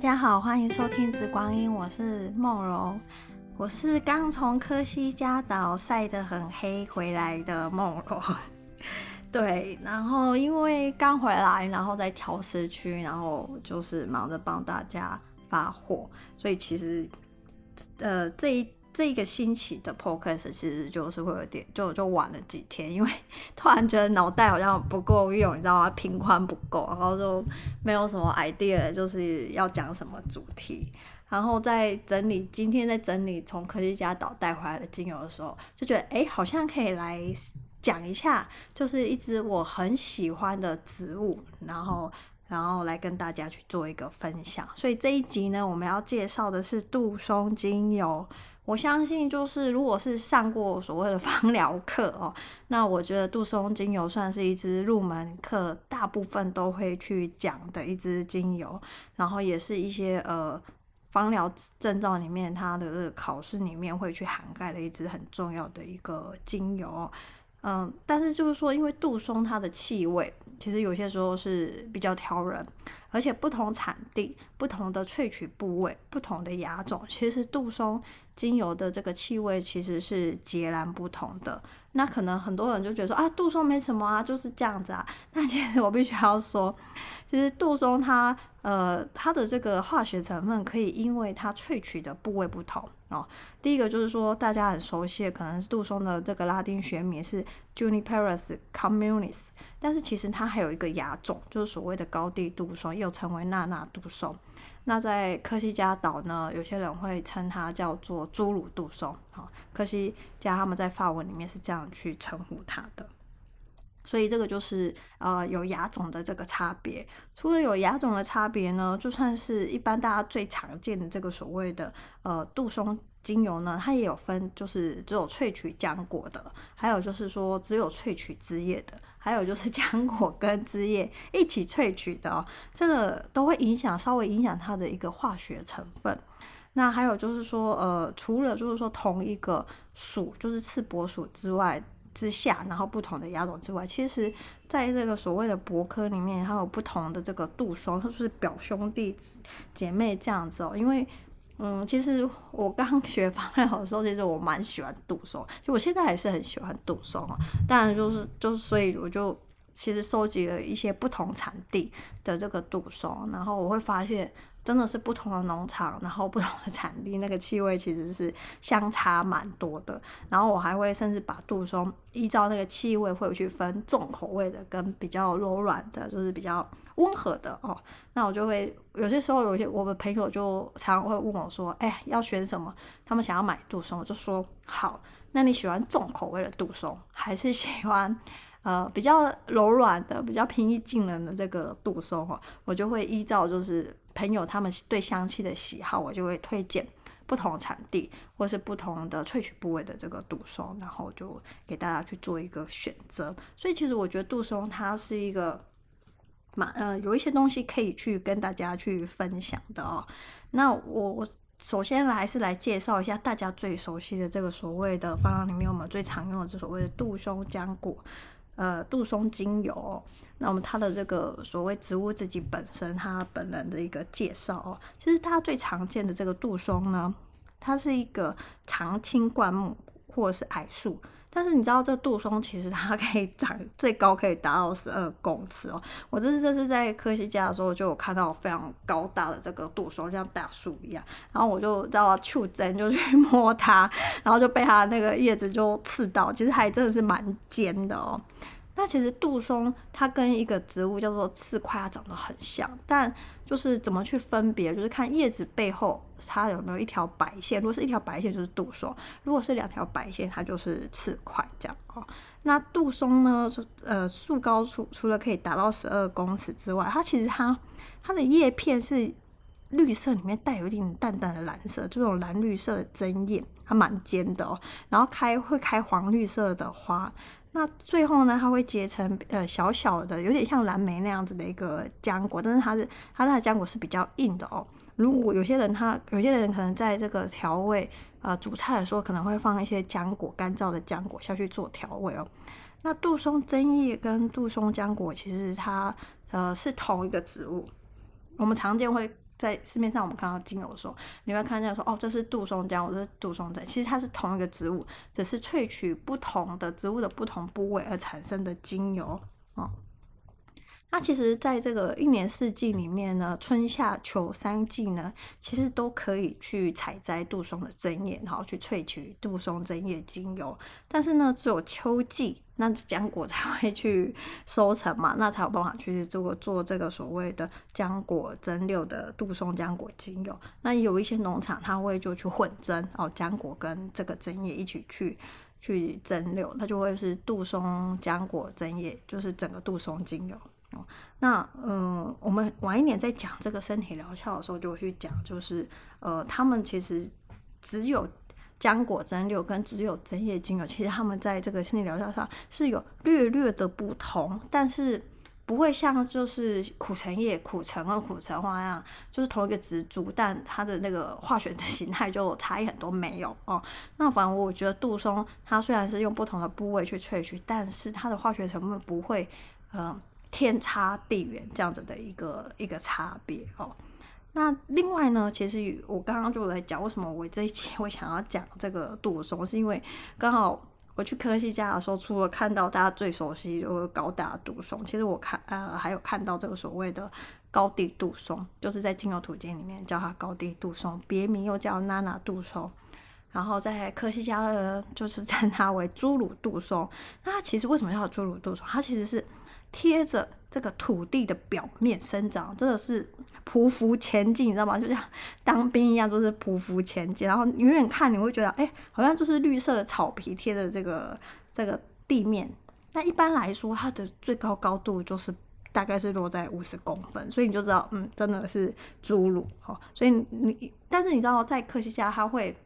大家好，欢迎收听《紫光阴》，我是梦柔，我是刚从科西嘉岛晒得很黑回来的梦柔。对，然后因为刚回来，然后在调时区，然后就是忙着帮大家发货，所以其实，呃，这一这一个星期的 podcast 其实就是会有点就就晚了几天，因为 突然觉得脑袋好像不够用，你知道吗？频宽不够，然后就没有什么 idea，就是要讲什么主题。然后在整理今天在整理从科西嘉岛带回来的精油的时候，就觉得哎，好像可以来。讲一下，就是一支我很喜欢的植物，然后，然后来跟大家去做一个分享。所以这一集呢，我们要介绍的是杜松精油。我相信，就是如果是上过所谓的 芳疗课哦，那我觉得杜松精油算是一支入门课，大部分都会去讲的一支精油，然后也是一些呃芳疗证照里面它的考试里面会去涵盖的一支很重要的一个精油。嗯，但是就是说，因为杜松它的气味，其实有些时候是比较挑人，而且不同产地、不同的萃取部位、不同的亚种，其实杜松精油的这个气味其实是截然不同的。那可能很多人就觉得说啊，杜松没什么啊，就是这样子啊。那其实我必须要说，其实杜松它呃它的这个化学成分可以因为它萃取的部位不同。哦，第一个就是说大家很熟悉的，可能是杜松的这个拉丁学名是 Juniperus communis，但是其实它还有一个亚种，就是所谓的高地杜松，又称为纳纳杜松。那在科西嘉岛呢，有些人会称它叫做侏儒杜松。好、科西嘉他们在法文里面是这样去称呼它的。所以这个就是呃有亚种的这个差别。除了有亚种的差别呢，就算是一般大家最常见的这个所谓的呃杜松精油呢，它也有分，就是只有萃取浆果的，还有就是说只有萃取枝叶的，还有就是 浆果跟枝叶一起萃取的哦，这个都会影响稍微影响它的一个化学成分。那还有就是说呃，除了就是说同一个属，就是刺柏属之外。之下，然后不同的亚种之外，其实在这个所谓的柏科里面，还有不同的这个杜松，它就是表兄弟姐妹这样子哦。因为，嗯，其实我刚 学芳疗的时候，其实我蛮喜欢杜松，就我现在还是很喜欢杜松啊。当然，就是就是，所以我就其实收集了一些不同产地的这个杜松，然后我会发现。真的是不同的农场，然后不同的产地，那个气味其实是相差蛮多的。然后我还会甚至把杜松依照那个气味会去分重口味的跟比较柔软的，就是比较温和的哦。那我就会有些时候有些我的朋友就常常会问我说：“哎，要选什么？”他们想要买杜松，我就说：“好，那你喜欢重口味的杜松，还是喜欢？”呃，比较柔软的、比较平易近人的这个杜松哦，我就会依照就是朋友他们对香气的喜好，我就会推荐不同产地或是不同的萃取部位的这个杜松，然后就给大家去做一个选择。所以其实我觉得杜松它是一个嘛呃有一些东西可以去跟大家去分享的哦。那我我首先来是来介绍一下大家最熟悉的这个所谓的芳疗里面我们最常用的这所谓的杜松浆果。呃，杜松精油，那么它的这个所谓植物自己本身，它本人的一个介绍哦，其实它最常见的这个杜松呢，它是一个长青灌木或者是矮树。但是你知道这杜松其实它可以长最高可以达到十二公尺哦。我这次这是在科西嘉的时候就有看到非常高大的这个杜松，像大树一样。然后我就到触针就去 摸它，然后就被它那个叶子就刺到，其实还真的是蛮尖的哦。那其实杜松它跟一个植物叫做刺块，它长得很像，但就是怎么去分别，就是看叶子背后它有没有一条白线。如果是一条白线，就是杜松；如果是两条白线，它就是刺块这样哦。那杜松呢，呃，树高除除了可以达到十二公尺之外，它其实它它的叶片是绿色，里面带有一点淡淡的蓝色，这种蓝绿色的针叶，它蛮尖的哦。然后开会开黄绿色的花。那最后呢，它会结成呃小小的，有点像蓝莓那样子的一个浆果，但是它是它的浆果是比较硬的哦。如果有些人他有些人可能在这个调味呃煮菜的时候，可能会放一些浆果干燥的浆果下去做调味哦。那杜松针叶跟杜松浆果其实它呃是同一个植物，我们常见会在市面上我们看到精油的时候，你会看见说，哦，这是杜松浆，这是杜松针，其实它是同一个植物，只是萃取不同的植物的不同部位而产生的精油哦。那其实，在这个一年四季里面呢，春夏秋三季呢，其实都可以去采摘杜松的针叶，然后去萃取杜松针叶精油。但是呢，只有秋季，那浆果才会去收成嘛，那才有办法去做做这个所谓的浆果蒸馏的杜松浆果精油。那有一些农场，他会就去混蒸哦，浆果跟这个针叶一起去去蒸馏，它就会是杜松浆果针叶，就是整个杜松精油。那嗯，我们晚一点在讲这个身体疗效的时候，就会去讲，就是呃，他们其实只有浆果蒸馏跟只有针叶精油，其实他们在这个身体疗效上是有略略的不同，但是不会像就是苦橙叶、苦橙和苦橙花样，就是同一个植株，但它的那个化学的 形态就差异很多没有哦。那反正我觉得杜松它虽然是用不同的部位去萃取，但是它的化学成分不会嗯。天差地远这样子的一个一个差别哦。那另外呢，其实我刚刚就在讲，为什么我这一期会想要讲这个杜松，是因为刚好我去科西嘉的时候，除了看到大家最熟悉就是高大杜松，其实我看呃还有看到这个所谓的高地杜松，就是在精油图鉴里面叫它高地杜松，别名又叫娜娜杜松。然后在科西嘉的，就是称它为侏儒杜松。那它其实为什么叫侏儒杜松？它其实是。贴着这个土地的表面生长，真的是匍匐前进，你知道吗？就像当兵一样，就是匍匐前进。然后远远看，你会觉得，哎，好像就是绿色的草皮贴着这个这个地面。那一般来说，它的最高高度就是大概是落在五十公分，所以你就知道，嗯，真的是侏儒。好，所以你，但是你知道，在科西嘉，它会，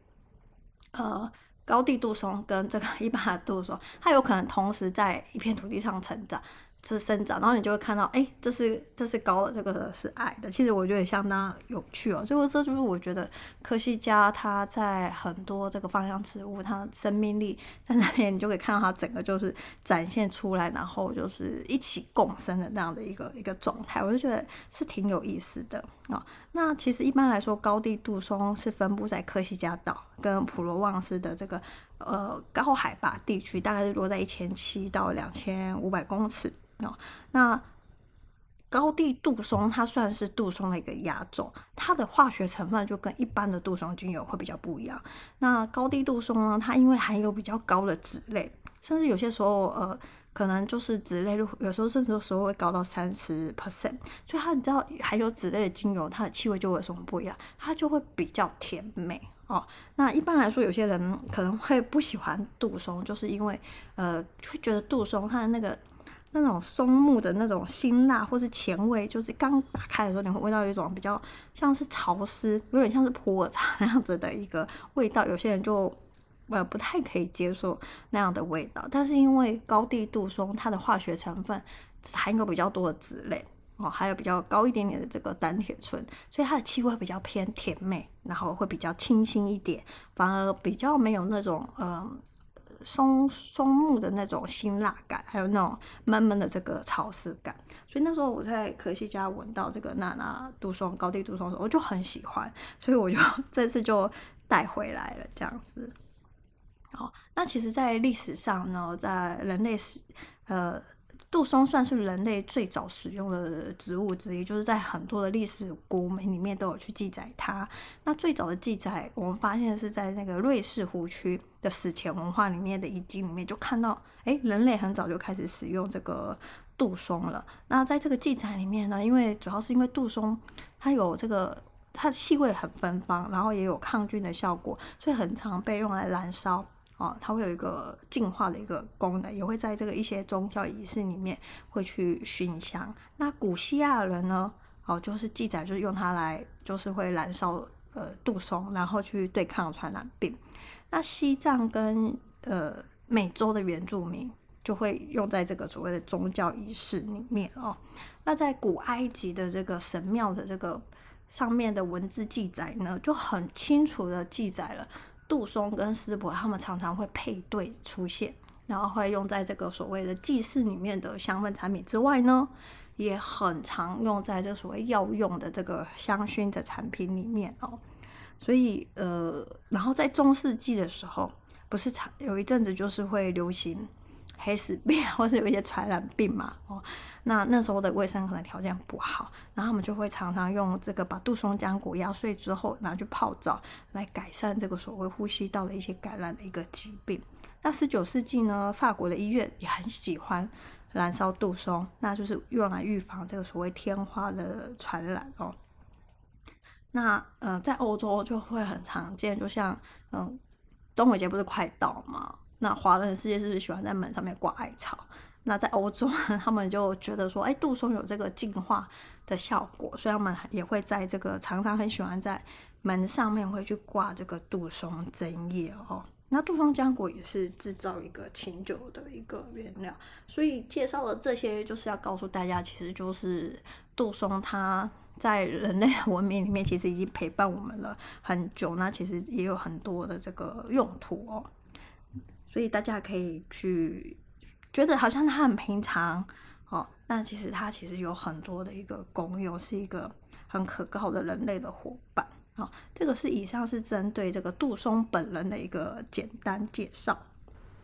呃，高地杜松跟这个一般的杜松，它有可能同时在一片土地上成长。是生长，然后你就会看到，哎，这是这是高的，这个是矮的。其实我觉得也相当有趣哦。所以这就是我觉得科西嘉它在很多这个芳香植物，它生命力在那边，你就可以看到它整个就是展现出来，然后就是一起共生的那样的一个一个状态。我就觉得是挺有意思的啊、那其实一般来说，高地杜松是分布在科西嘉岛跟普罗旺斯的这个呃高海拔地区，大概是落在一千七到两千五百公尺。哦，那高地杜松它算是杜松的一个亚种，它的化学成分就跟一般的杜松精油会比较不一样。那高地杜松呢，它因为含有比较高的脂类，甚至有些时候呃，可能就是脂类，有时候甚至有时候会高到三十 percent，所以它你知道含有脂类的精油，它的气味就会有什么不一样？它就会比较甜美哦。那一般来说，有些人可能会不喜欢杜松，就是因为呃，会觉得杜松它的那个。那种松木的那种辛辣或是前味，就是刚打开的时候，你会闻到一种比较像是潮湿，有点像是普洱茶那样子的一个味道。有些人就呃不太可以接受那样的味道。但是因为高地杜松它的化学成分含有比较多的脂类哦，还有比较高一点点的这个单铁醇，所以它的气味比较偏甜美，然后会比较清新一点，反而比较没有那种嗯。松松木的那种辛辣感，还有那种闷闷的这个潮湿感，所以那时候我在可西家闻到这个娜娜杜松、高低杜松的时候，我就很喜欢，所以我就 这次就带回来了这样子。好，那其实，在历史上呢，在人类史，呃。杜松算是人类最早使用的植物之一，就是在很多的历史古文里面都有去记载它。那最早的记载，我们发现是在那个瑞士湖区的史前文化里面的遗迹里面，就看到，哎，人类很早就开始使用这个杜松了。那在这个记载里面呢，因为主要是因为杜松它有这个它的气味很芬芳，然后也有抗菌的效果，所以很常被用来燃烧。哦，它会有一个净化的一个功能，也会在这个一些宗教仪式里面会去熏香。那古希腊人呢，哦，就是记载就是用它来，就是会燃烧呃杜松，然后去对抗传染病。那西藏跟呃美洲的原住民就会用在这个所谓的宗教仪式里面哦。那在古埃及的这个神庙的这个上面的文字记载呢，就很清楚的记载了。杜松跟丝柏，他们常常会配对出现，然后会用在这个所谓的祭祀里面的香氛产品之外呢，也很常用在这所谓药用的这个香薰的产品里面哦。所以呃，然后在中世纪的时候，不是常有一阵子就是会流行黑死病，或是有一些传染病嘛哦。那那时候的卫生可能条件不好，然后他们就会常常用这个把杜松浆果压碎之后拿去泡澡，来改善这个所谓呼吸道的一些感染的一个疾病。那十九世纪呢，法国的医院也很喜欢燃烧杜松，那就是用来预防这个所谓天花的传染哦。那呃，在欧洲就会很常见，就像嗯，端午节不是快到吗？那华人世界是不是喜欢在门上面挂艾草？那在欧洲，他们就觉得说，哎，杜松有这个净化的效果，所以他们也会在这个常常很喜欢在门上面会去挂这个杜松针叶哦。那杜松浆果也是制造一个清酒的一个原料，所以介绍了这些，就是要告诉大家，其实就是杜松它在人类文明里面其实已经陪伴我们了很久，那其实也有很多的这个用途哦，所以大家可以去。觉得好像它很平常哦，那其实它其实有很多的一个功用，是一个很可靠的人类的伙伴。哦，这个是以上是针对这个杜松本人的一个简单介绍。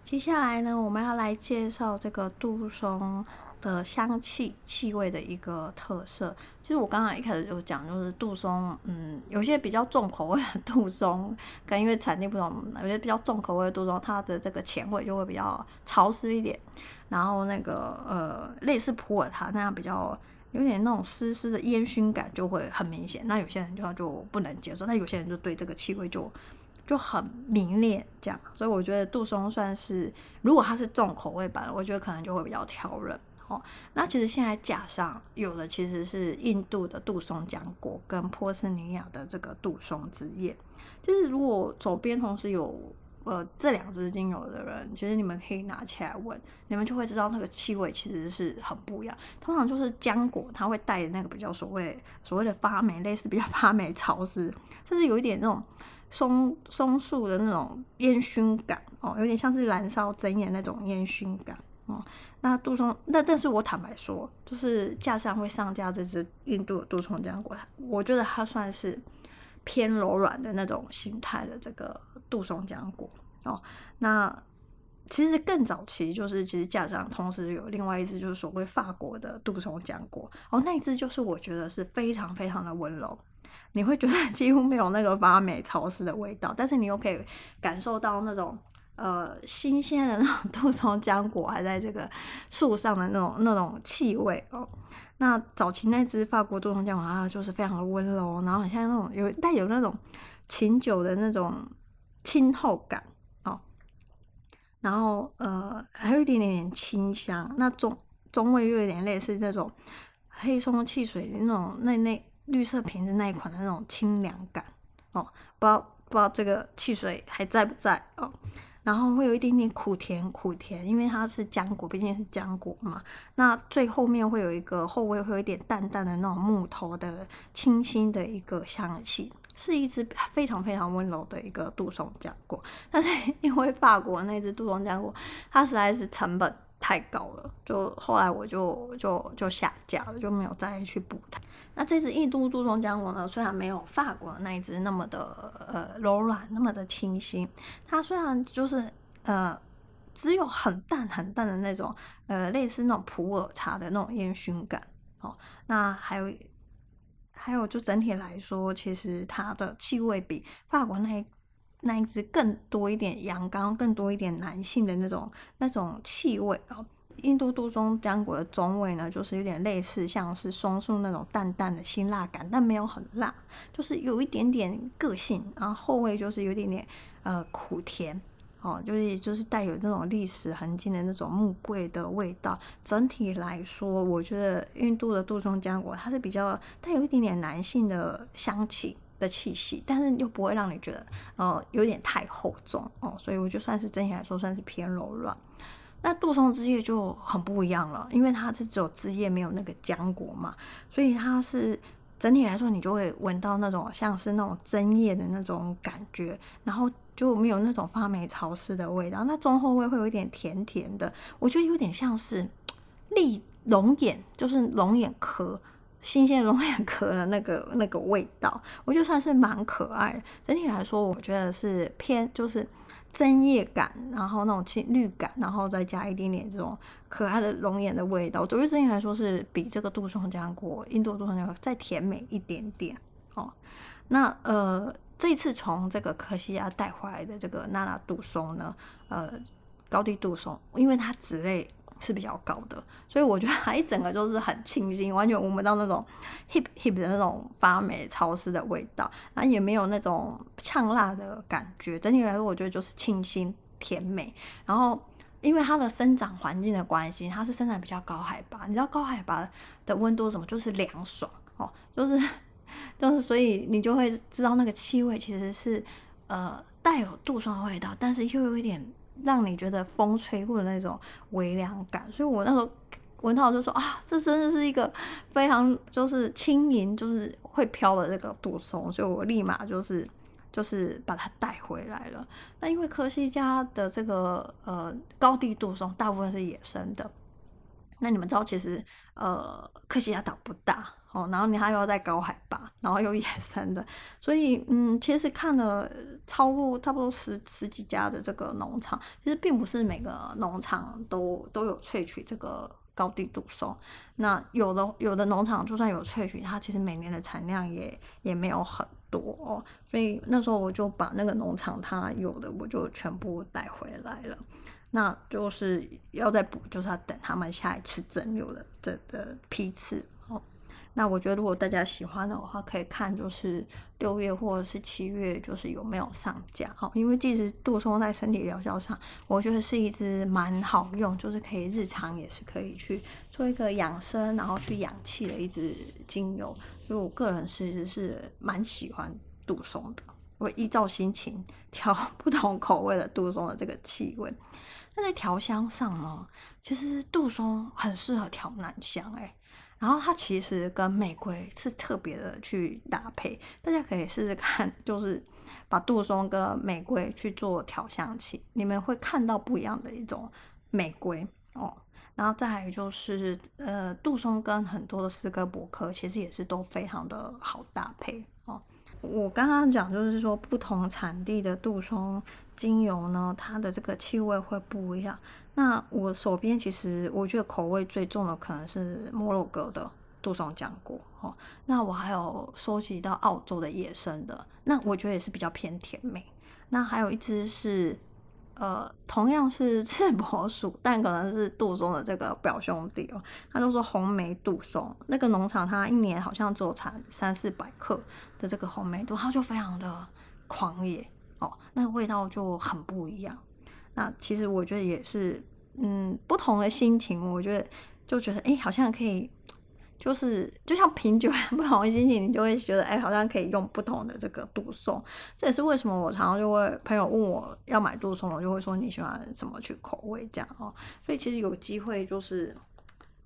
接下来呢，我们要来介绍这个杜松的香气气味的一个特色，其实我刚刚一开始就讲，就是杜松，嗯，有些比较重口味的杜松，跟因为产地不同，有些比较重口味的杜松，它的这个前味就会比较潮湿一点，然后那个呃，类似普洱茶那样比较有点那种湿湿的烟熏感就会很明显，那有些人就就不能接受，那有些人就对这个气味就就很明烈这样，所以我觉得杜松算是，如果它是重口味版，我觉得可能就会比较挑人。哦，那其实现在架上有的其实是印度的杜松浆果跟波斯尼亚的这个杜松汁液。就是如果左边同时有呃这两支精油的人，其实你们可以拿起来闻，你们就会知道那个气味其实是很不一样。通常就是浆果，它会带那个比较所谓所谓的发霉，类似比较发霉潮湿，甚至有一点那种松松树的那种烟熏感哦，有点像是燃烧针叶那种烟熏感。哦，那杜松，那但是我坦白说，就是架上会上架这只印度的杜松浆果，我觉得它算是偏柔软的那种形态的这个杜松浆果哦。那其实更早期就是，其实架上同时有另外一只，就是所谓法国的杜松浆果哦，那一只就是我觉得是非常非常的温柔，你会觉得 几乎没有那个发霉潮湿的味道，但是你又可以感受到那种。呃，新鲜的那种杜松浆果还在这个树上的那种那种气味哦。那早期那只法国杜松浆果它就是非常的温柔，然后很像那种有带有那种琴酒的那种清透感哦。然后呃，还有一点点清香，那中中味又有点类似那种黑松汽水那种那那绿色瓶子那一款的那种清凉感哦。不知道不知道这个汽水还在不在哦？然后会有一点点苦甜苦甜，因为它是浆果，毕竟是浆果嘛。那最后面会有一个后味，会有一点淡淡的那种木头的清新的一个香气，是一支非常非常温柔的一个杜松浆果。但是 因为法国那只杜松浆果，它实在是成本太高了，就后来我就就就下架了，就没有再去补它。那这支印度杜松浆果呢，虽然没有法国的那一支那么的呃柔软，那么的清新，它虽然就是呃只有很淡很淡的那种呃类似那种普洱茶的那种烟熏感哦。那还有还有就整体来说，其实它的气味比法国那一那一只更多一点阳刚，更多一点男性的那种那种气味哦。印度杜松浆果的中味呢，就是有点类似像是松树那种淡淡的辛辣感，但没有很辣，就是有一点点个性。然后后味就是有一点点呃苦甜哦，就是就是带有这种历史痕迹的那种木桂的味道。整体来说，我觉得印度的杜松浆果它是比较带有一点点男性的香气。的气息，但是又不会让你觉得，呃，有点太厚重哦，所以我就算是整体来说算是偏柔软。那杜松枝叶就很不一样了，因为它是只有枝叶，没有那个浆果嘛，所以它是整体来说你就会闻到那种像是那种针叶的那种感觉，然后就没有那种发霉潮湿的味道。那中后味会有一点甜甜的，我觉得有点像是 利龙眼，就是龙眼壳，新鲜龙眼壳的那个那个味道，我觉得算是蛮可爱的。整体来说，我觉得是偏就是针叶感，然后那种青绿感，然后再加一点点这种可爱的龙眼的味道。我觉得整体来说是比这个杜松浆果、印度杜松浆果再甜美一点点哦。那呃。这次从这个科西嘉带回来的这个娜娜杜松呢，呃，高地杜松，因为它籽类是比较高的，所以我觉得它一整个就是很清新，完全闻不到那种 hip hip 的那种发霉潮湿的味道，然后也没有那种呛辣的感觉。整体来说，我觉得就是清新甜美。然后因为它的生长环境的关系，它是生长比较高海拔，你知道高海拔的温度什么？就是凉爽哦，就是。就是，所以你就会知道那个气味其实是，呃，带有杜松的味道，但是又有一点让你觉得风吹过的那种微凉感。所以我那时候闻到就说啊，这真的是一个非常就是轻盈，就是会飘的这个杜松，所以我立马就是就是把它带回来了。那因为科西嘉的这个呃高地杜松大部分是野生的，那你们知道其实呃科西嘉岛不大。哦，然后你还要在高海拔，然后又野生的，所以嗯，其实看了超过差不多十十几家的这个农场，其实并不是每个农场都都有萃取这个高地杜松。那有的有的农场就算有萃取，它其实每年的产量也也没有很多哦。所以那时候我就把那个农场它有的我就全部带回来了。那就是要再补，就是要等他们下一次整瘤的这的批次哦。那我觉得，如果大家喜欢的话，可以看就是六月或者是七月，就是有没有上架哦。因为其实杜松在身体疗效上，我觉得是一支蛮好用，就是可以日常也是可以去做一个养生，然后去养气的一支精油。所以我个人其实是蛮喜欢杜松的，我依照心情 调不同口味的杜松的这个气味。那在调香上呢，其实杜松很适合调男香哎。然后它其实跟玫瑰是特别的去搭配，大家可以试试看，就是把杜松跟玫瑰去做调香器，你们会看到不一样的一种玫瑰哦。然后再还有就是，呃，杜松跟很多的诗歌博客其实也是都非常的好搭配。我刚刚讲就是说，不同产地的杜松精油呢，它的这个气味会不一样。那我手边其实我觉得口味最重的可能是摩洛哥的杜松浆果哦。那我还有收集到澳洲的野生的，那我觉得也是比较偏甜美。那还有一支是呃，同样是 赤柏属，但可能是杜松的这个表兄弟哦。他都说红莓杜松，那个农场它一年好像只有产三四百克的这个红莓杜，它就非常的狂野哦，那个味道就很不一样。那其实我觉得也是。嗯，不同的心情，我觉得就觉得哎，好像可以，就是就像品酒，不同的心情，你就会觉得哎，好像可以用不同的这个杜松。这也是为什么我常常就会朋友问我要买杜松，我就会说你喜欢什么去口味这样哦。所以其实有机会就是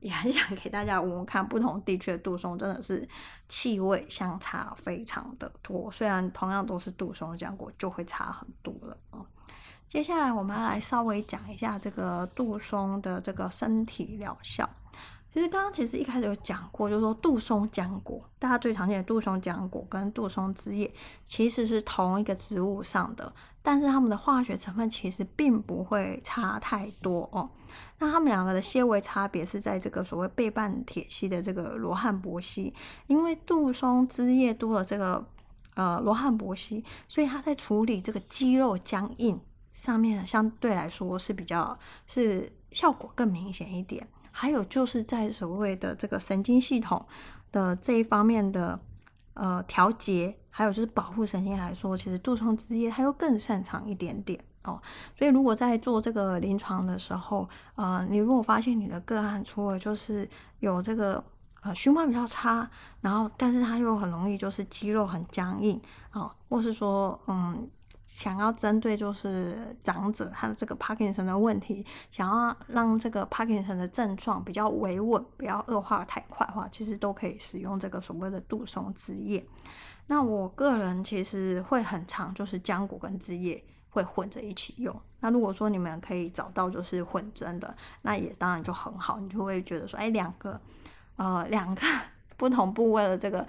也很想给大家闻闻看不同地区的杜松，真的是气味相差非常的多。虽然同样都是杜松浆果，就会差很多了哦。接下来我们要来稍微讲一下这个杜松的这个身体疗效。其实刚刚其实一开始有讲过，就是说杜松浆果，大家最常见的杜松浆果跟杜松枝叶其实是同一个植物上的，但是它们的化学成分其实并不会差太多哦。那它们两个的些微差别是在这个所谓倍半萜烯的这个罗汉柏烯，因为杜松枝叶多了这个呃罗汉柏烯，所以它在处理这个肌肉僵硬。上面相对来说是比较是效果更明显一点，还有就是在所谓的这个神经系统的这一方面的呃调节，还有就是保护神经来说，其实杜松枝叶它又更擅长一点点哦。所以如果在做这个临床的时候，呃，你如果发现你的个案除了就是有这个呃循环比较差，然后但是它又很容易就是肌肉很僵硬哦，或是说嗯。想要针对就是长者他的这个帕金森的问题，想要让这个帕金森的症状比较维稳，不要恶化太快的话，其实都可以使用这个所谓的杜松枝叶。那我个人其实会很常就是浆果跟枝叶会混着一起用。那如果说你们可以找到就是混针的，那也当然就很好，你就会觉得说，哎，两个，呃，两个不同部位的这个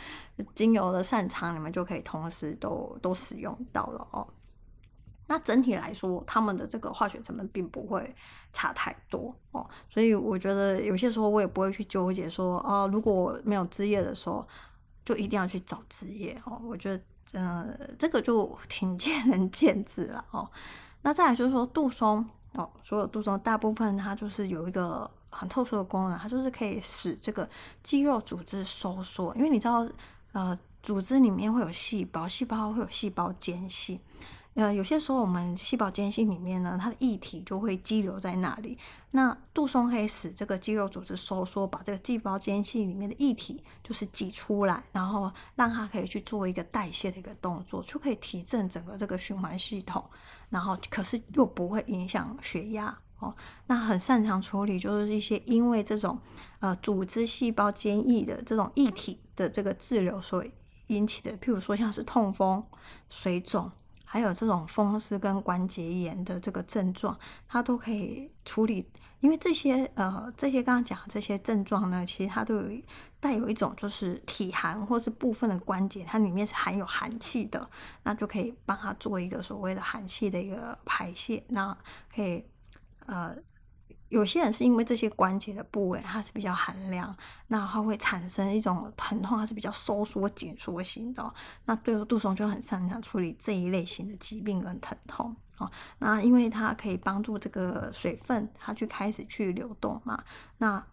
精油的擅长，你们就可以同时都都使用到了哦。那整体来说，他们的这个化学成分并不会差太多哦，所以我觉得有些时候我也不会去纠结说，哦，如果没有枝叶的时候，就一定要去找枝叶哦。我觉得，呃，这个就挺 见仁见智了哦。那再来就是说杜松哦，所有杜松大部分它就是有一个很特殊的功能，它就是可以使这个肌肉组织收缩，因为你知道，呃，组织里面会有细胞，细胞会有细胞间隙。呃，有些时候我们细胞间隙里面呢，它的液体就会积留在那里。那杜松可以使这个肌肉组织收缩，把这个细胞间隙里面的液体就是挤出来，然后让它可以去做一个代谢的一个动作，就可以提振整个这个循环系统。然后可是又不会影响血压哦。那很擅长处理就是一些因为这种呃组织细胞间隙的这种液体的这个滞留所引起的，譬如说像是痛风、水肿。还有这种风湿跟关节炎的这个症状，它都可以处理。因为这些呃，这些刚刚讲的这些症状呢，其实它都有带有一种就是体寒或是部分的关节，它里面是含有寒气的，那就可以帮它做一个所谓的寒气的一个排泄，那可以呃。有些人是因为这些关节的部位它是比较寒凉，那它会产生一种疼痛，它是比较收缩紧缩型的。那对杜松就很擅长处理这一类型的疾病跟疼痛啊。那因为它可以帮助这个水分它去开始去流动嘛，那。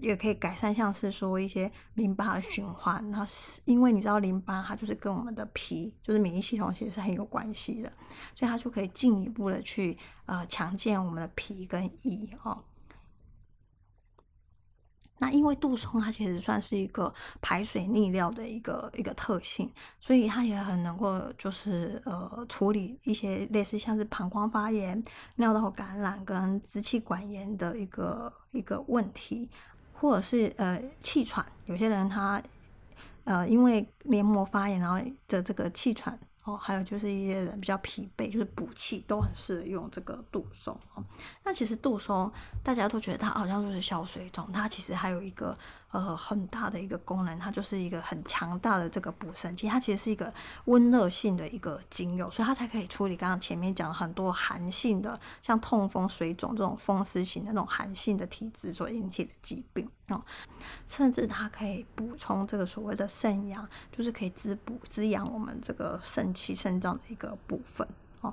也可以改善，像是说一些淋巴的循环。那是因为你知道淋巴它就是跟我们的脾，就是免疫系统其实是很有关系的，所以它就可以进一步的去呃强健我们的脾跟胰哦。那因为杜松它其实算是一个排水利尿的一个一个特性，所以它也很能够就是呃处理一些类似像是膀胱发炎、尿道感染跟支气管炎的一个一个问题。或者是呃气喘，有些人他呃因为黏膜发炎，然后的这个气喘。哦，还有就是一些人比较疲惫，就是补气都很适合用这个杜松哦。那其实杜松大家都觉得它好像就是消水肿，它其实还有一个呃很大的一个功能，它就是一个很强大的这个补肾精，它其实是一个温热性的一个精油，所以它才可以处理刚刚前面讲很多寒性的，像痛风、水肿这种风湿型的那种寒性的体质所引起的疾病哦。甚至它可以补充这个所谓的肾阳，就是可以滋补滋养我们这个肾。气肾脏的一个部分哦，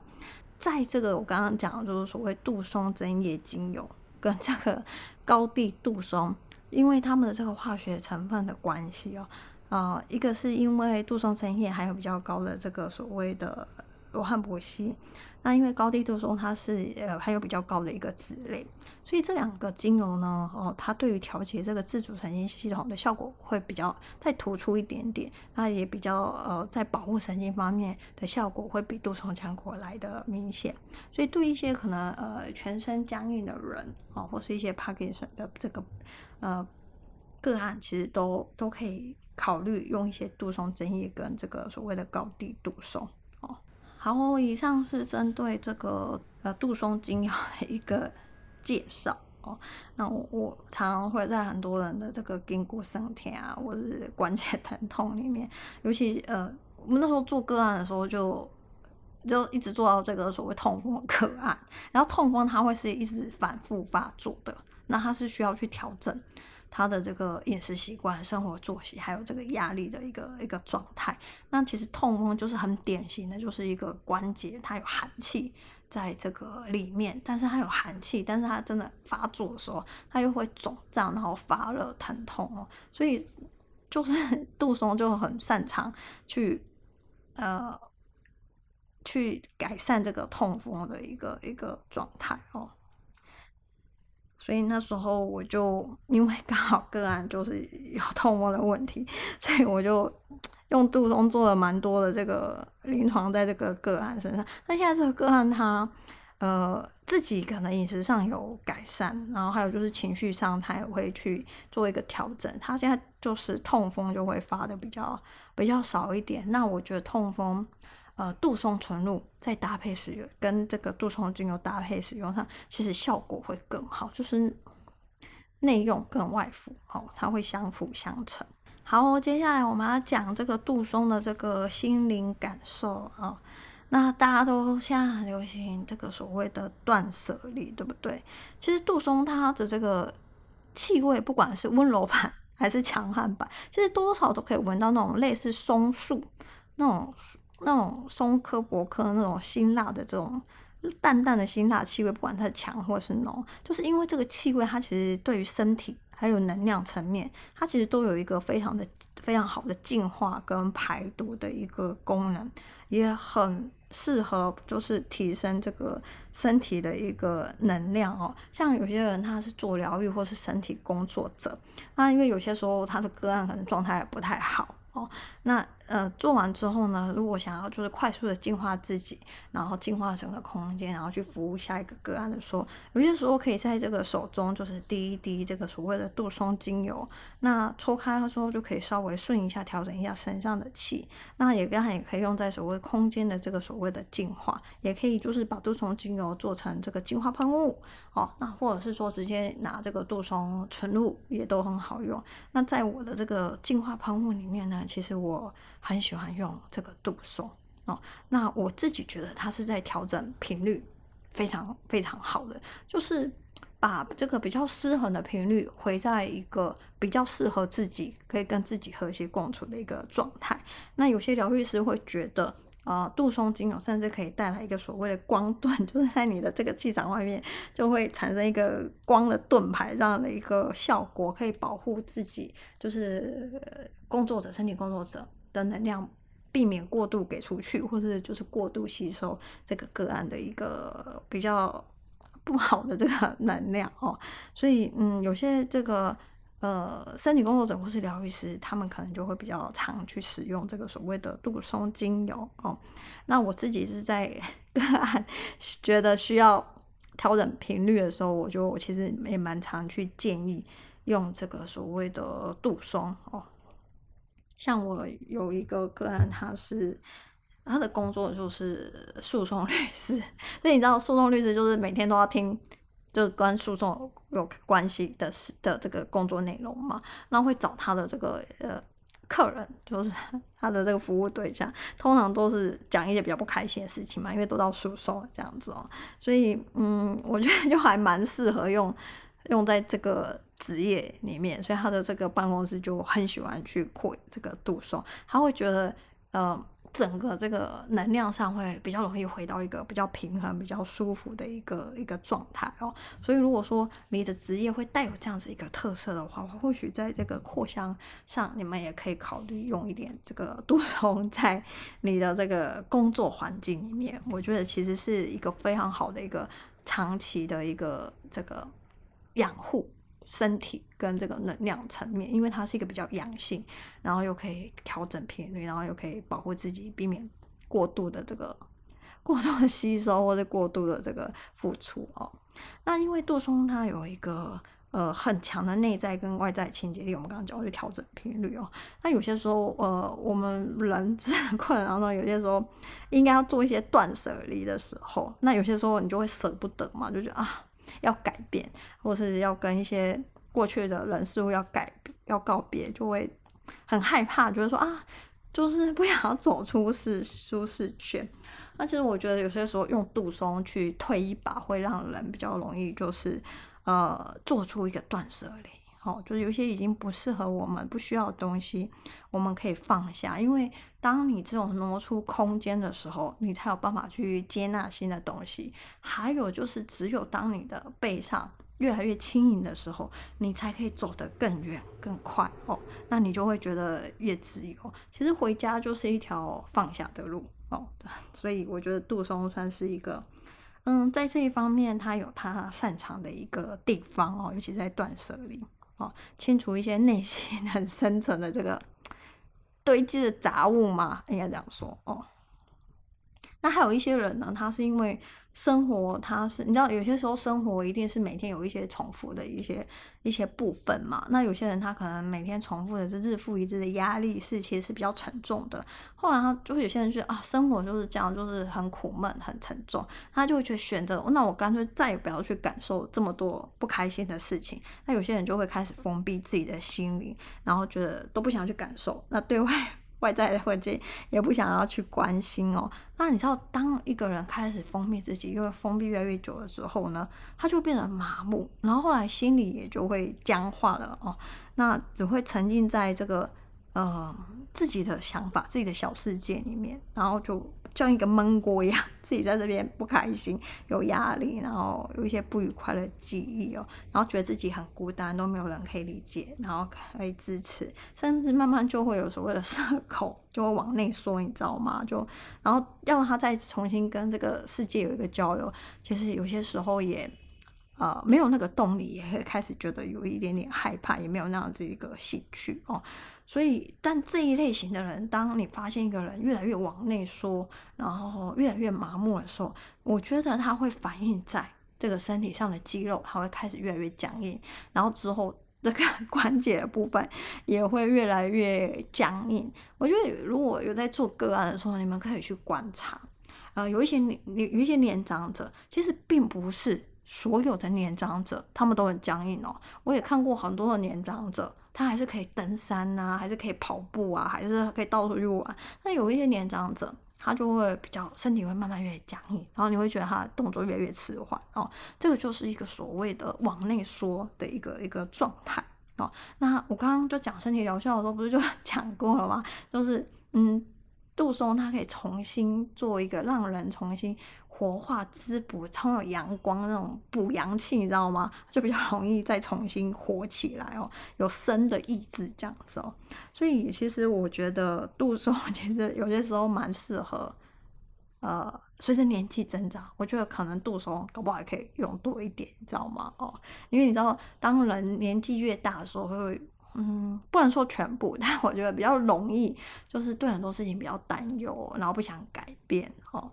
在这个我刚刚讲的就是所谓杜松针叶精油跟这个高地杜松，因为他们的这个化学成分的关系哦，呃，一个是因为杜松成液还有比较高的这个所谓的罗汉柏烯。那因为高低杜松它是呃还有比较高的一个脂类，所以这两个精油呢，哦，它对于调节这个自主神经系统的效果会比较再突出一点点，那也比较呃在保护神经方面的效果会比杜松浆果来的明显，所以对一些可能呃全身僵硬的人啊、哦，或是一些帕金森的这个呃个案，其实都都可以考虑用一些杜松针叶跟这个所谓的高地杜松。好，以上是针对这个呃杜松精油的一个介绍哦。那我我常常会在很多人的这个筋骨酸痛啊，或者是关节疼痛里面，尤其呃我们那时候做个案的时候就，就就一直做到这个所谓痛风的个案，然后痛风它会是一直反复发作的，那它是需要去调整。他的这个饮食习惯、生活作息，还有这个压力的一个一个状态，那其实痛风就是很典型的，就是一个关节它有寒气在这个里面，但是它有寒气，但是它真的发作的时候，它又会肿胀，然后发热、疼痛哦，所以就是 杜松就很擅长去呃去改善这个痛风的一个一个状态哦。所以那时候我就因为刚好个案就是有 痛风的问题，所以我就用杜松做了蛮多的这个临床在这个个案身上。那现在这个个案他呃自己可能饮食上有改善，然后还有就是情绪上他也会去做一个调整。他现在就是痛风就会发的比较比较少一点。那我觉得痛风呃杜松纯露再搭配使用，跟这个杜松精油搭配使用上，其实效果会更好，就是内用跟外服哦，它会相辅相成。好，接下来我们要讲这个杜松的这个心灵感受啊、那大家都现在很流行这个所谓的断舍离，对不对？其实杜松它的这个气味，不管是温柔版还是强悍版，其实多少都可以闻到那种类似松树那种那种松科柏科那种辛辣的这种淡淡的辛辣气味，不管它强或是浓，就是因为这个气味，它其实对于身体。还有能量层面，它其实都有一个非常的非常好的净化跟排毒的一个功能，也很适合就是提升这个身体的一个能量哦。像有些人他是做疗愈或是身体工作者，那因为有些时候他的个案可能状态不太好哦，那。呃，做完之后呢，如果想要就是快速的净化自己，然后净化整个空间，然后去服务下一个个案的时候，有些时候可以在这个手中就是滴一滴这个所谓的杜松精油，那搓开的时候就可以稍微顺一下，调整一下身上的气。那也刚好也可以用在所谓空间的这个所谓的净化，也可以就是把杜松精油做成这个净化喷雾哦，那或者是说直接拿这个杜松纯露也都很好用。那在我的这个净化喷雾里面呢，其实我。很喜欢用这个杜松哦，那我自己觉得它是在调整频率，非常非常好的，就是把这个比较失衡的频率回在一个比较适合自己，可以跟自己和谐共处的一个状态。那有些疗愈师会觉得，啊、呃，杜松精油甚至可以带来一个所谓的光盾，就是在你的这个气场外面就会产生一个光的盾牌这样的一个效果，可以保护自己，就是工作者、身体工作者。的能量避免过度给出去，或者就是过度吸收这个个案的一个比较不好的这个 能量哦，所以嗯，有些这个呃身体工作者或是疗愈师，他们可能就会比较常去使用这个所谓的杜松精油哦。那我自己是在 个案觉得需要调整频率的时候，我就我其实也蛮常去建议用这个所谓的杜松哦。像我有一个个案，他是他的工作就是诉讼律师，所以你知道诉讼律师就是每天都要听，就跟诉讼有关系的事的这个工作内容嘛。那会找他的这个呃客人，就是 他的这个服务对象，通常都是讲一些比较不开心的事情嘛，因为都到诉讼这样子哦。所以嗯，我觉得就还蛮适合用用在这个。职业里面，所以他的这个办公室就很喜欢去扩这个杜松，他会觉得，呃，整个这个能量上会比较容易回到一个比较平衡、比较舒服的一个一个状态哦。所以如果说你的职业会带有这样子一个特色的话，或许在这个扩香上，你们也可以考虑用一点这个杜松在你的这个工作环境里面。我觉得其实是一个非常好的一个长期的一个这个养护。身体跟这个能量层面，因为它是一个比较阳性，然后又可以调整频率，然后又可以保护自己，避免过度的这个过度的吸收或者过度的这个付出哦。那因为杜松它有一个呃很强的内在跟外在清洁力，我们刚刚讲去调整频率哦。那有些时候呃我们人在困难当中，有些时候应该要做一些断舍离的时候，那有些时候你就会舍不得嘛，就觉得啊。要改变，或是要跟一些过去的人事物要改，要告别，就会很害怕，觉得说啊，就是不想要走出是舒适圈。那其实我觉得有些时候用杜松去推一把，会让人比较容易，就是呃做出一个断舍离。哦，就是有些已经不适合我们、不需要的东西，我们可以放下。因为当你这种挪出空间的时候，你才有办法去接纳新的东西。还有就是，只有当你的背上越来越轻盈的时候，你才可以走得更远、更快。哦，那你就会觉得越自由。其实回家就是一条放下的路。哦，所以我觉得杜松算是一个，嗯，在这一方面，他有他擅长的一个地方哦，尤其在断舍离。哦，清除一些内心很 深层的这个堆积的杂物嘛，应该这样说哦。那还有一些人呢，他是因为生活，他是你知道，有些时候生活一定是每天有一些重复的一些一些部分嘛。那有些人他可能每天重复的是日复一日的压力，是其实是比较沉重的。后来他就是有些人觉得啊，生活就是这样，就是很苦闷、很沉重，他就会去选择，那我干脆再也不要去感受这么多不开心的事情。那有些人就会开始封闭自己的心灵，然后觉得都不想去感受。那对外。外在的环境也不想要去关心哦。那你知道，当一个人开始封闭自己，因为封闭越来越久了之后呢，他就变得麻木，然后后来心里也就会僵化了哦。那只会沉浸在这个呃自己的想法、自己的小世界里面，然后就。像一个闷锅一样，自己在这边不开心、有压力，然后有一些不愉快的记忆哦，然后觉得自己很孤单，都没有人可以理解，然后可以支持，甚至慢慢就会有所谓的社恐，就会往内缩，你知道吗？就然后要他再重新跟这个世界有一个交流，其实有些时候也。呃，没有那个动力，也会开始觉得有一点点害怕，也没有那样子一个兴趣哦。所以，但这一类型的人，当你发现一个人越来越往内缩，然后越来越麻木的时候，我觉得他会反映在这个身体上的肌肉，他会开始越来越僵硬，然后之后这个 关节的部分也会越来越僵硬。我觉得如果有在做个案的时候，你们可以去观察，呃，有一些年有一些年长者，其实并不是。所有的年长者，他们都很僵硬哦。我也看过很多的年长者，他还是可以登山啊，还是可以跑步啊，还是可以到处去玩。那有一些年长者，他就会比较身体会慢慢越僵硬，然后你会觉得他动作越来越迟缓哦。这个就是一个所谓的往内缩的一个一个状态哦。那我刚刚就讲身体疗效的时候，不是就 讲过了吗？就是嗯，杜松它可以重新做一个让人重新。活化滋补，超有阳光那种补阳气，你知道吗？就比较容易再重新活起来哦，有生的意志这样子哦。所以其实我觉得杜松 其实有些时候蛮适合，呃，随着年纪增长，我觉得可能杜松搞不好也可以用多一点，你知道吗？哦，因为你知道，当人年纪越大的时候，会嗯，不能说全部，但我觉得比较容易，就是对很多事情比较担忧，然后不想改变哦。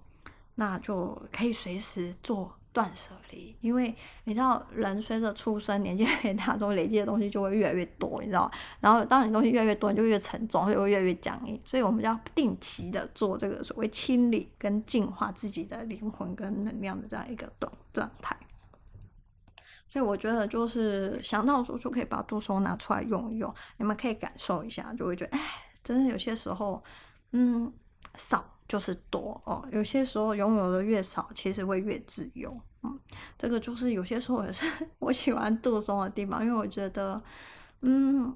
那就可以随时做断舍离，因为你知道，人随着出生年纪 越大，中累积的东西就会越来越多，你知道。然后当你东西越来越多，你就越沉重，会越来越僵硬。所以我们要定期的做这个所谓清理跟净化自己的灵魂跟能量的这样一个状状态。所以我觉得就是想到的时候就可以把杜松拿出来用一用，你们可以感受一下，就会觉得哎，真的有些时候，嗯，少。就是多哦，有些时候拥有的越少，其实会越自由。嗯，这个就是有些时候也是 我喜欢杜松的地方，因为我觉得，嗯，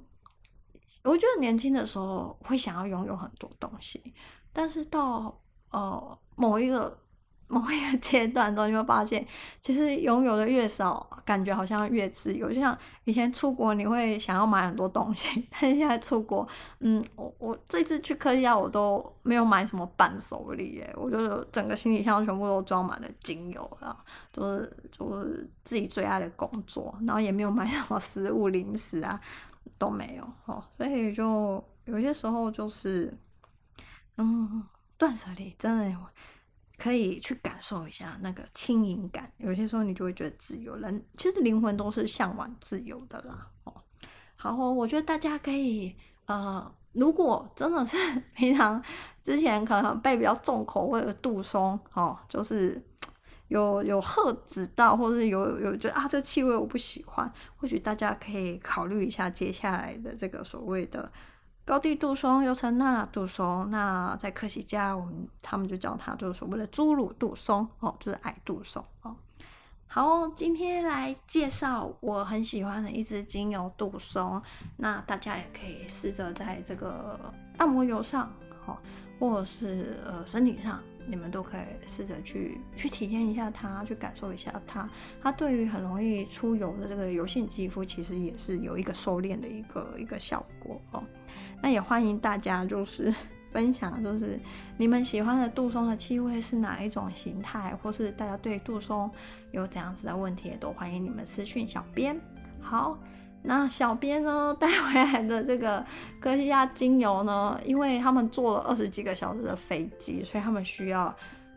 我觉得年轻的时候会想要拥有很多东西，但是到呃某一个。某一个阶段之后，你会发现，其实拥有的越少，感觉好像越自由。就像以前出国，你会想要买很多东西，但是现在出国，嗯，我我这次去科西嘉，我都没有买什么伴手礼耶，我就整个行李箱全部都装满了精油啊，就是就是自己最爱的工作，然后也没有买什么食物零食啊，都没有哦，所以就有些时候就是，嗯，断舍离真的。可以去感受一下那个轻盈感，有些时候你就会觉得自由。人其实灵魂都是向往自由的啦。哦，好，我觉得大家可以，呃，如果真的是 平常之前可能被比较重口味的杜松，哦，就是有有喝止到，或者有有觉得啊这气味我不喜欢，或许大家可以考虑一下接下来的这个所谓的。高地杜松又称娜娜杜松，那在科西嘉，我们他们就叫它就是所谓的侏儒杜松哦，就是矮杜松哦。好，今天来介绍我很喜欢的一支精油杜松，那大家也可以试着在这个按摩油上，哦，或者是呃身体上。你们都可以试着去去体验一下它，去感受一下它。它对于很容易出油的这个油性肌肤，其实也是有一个收敛的一个一个效果哦。那也欢迎大家就是 分享，就是你们喜欢的杜松的气味是哪一种形态，或是大家对杜松有怎样子的问题，也都欢迎你们私讯小编。好。那小编呢 带回来的这个科西嘉精油呢，因为他们坐了二十几个小时的飞机，所以他们需要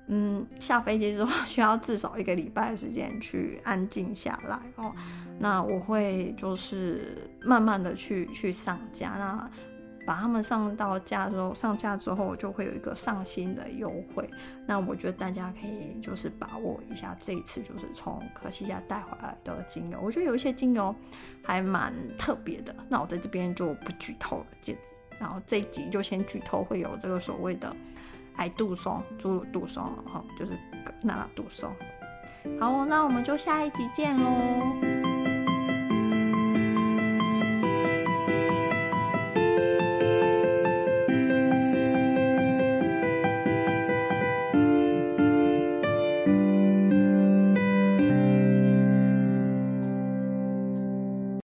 嗯，下飞机之后需要至少一个礼拜的时间去安静下来哦。那我会就是慢慢的去去上架，那把他们上到架之后，上架之后就会有一个上新的优惠。那我觉得大家可以就是把握一下这一次就是从可西家带回来的精油，我觉得有一些精油还蛮特别的。那我在这边就不剧透了，就然后这一集就先剧透会有这个所谓的。矮杜松、侏儒杜松，哈，就是娜娜杜松。好，那我们就下一集见喽。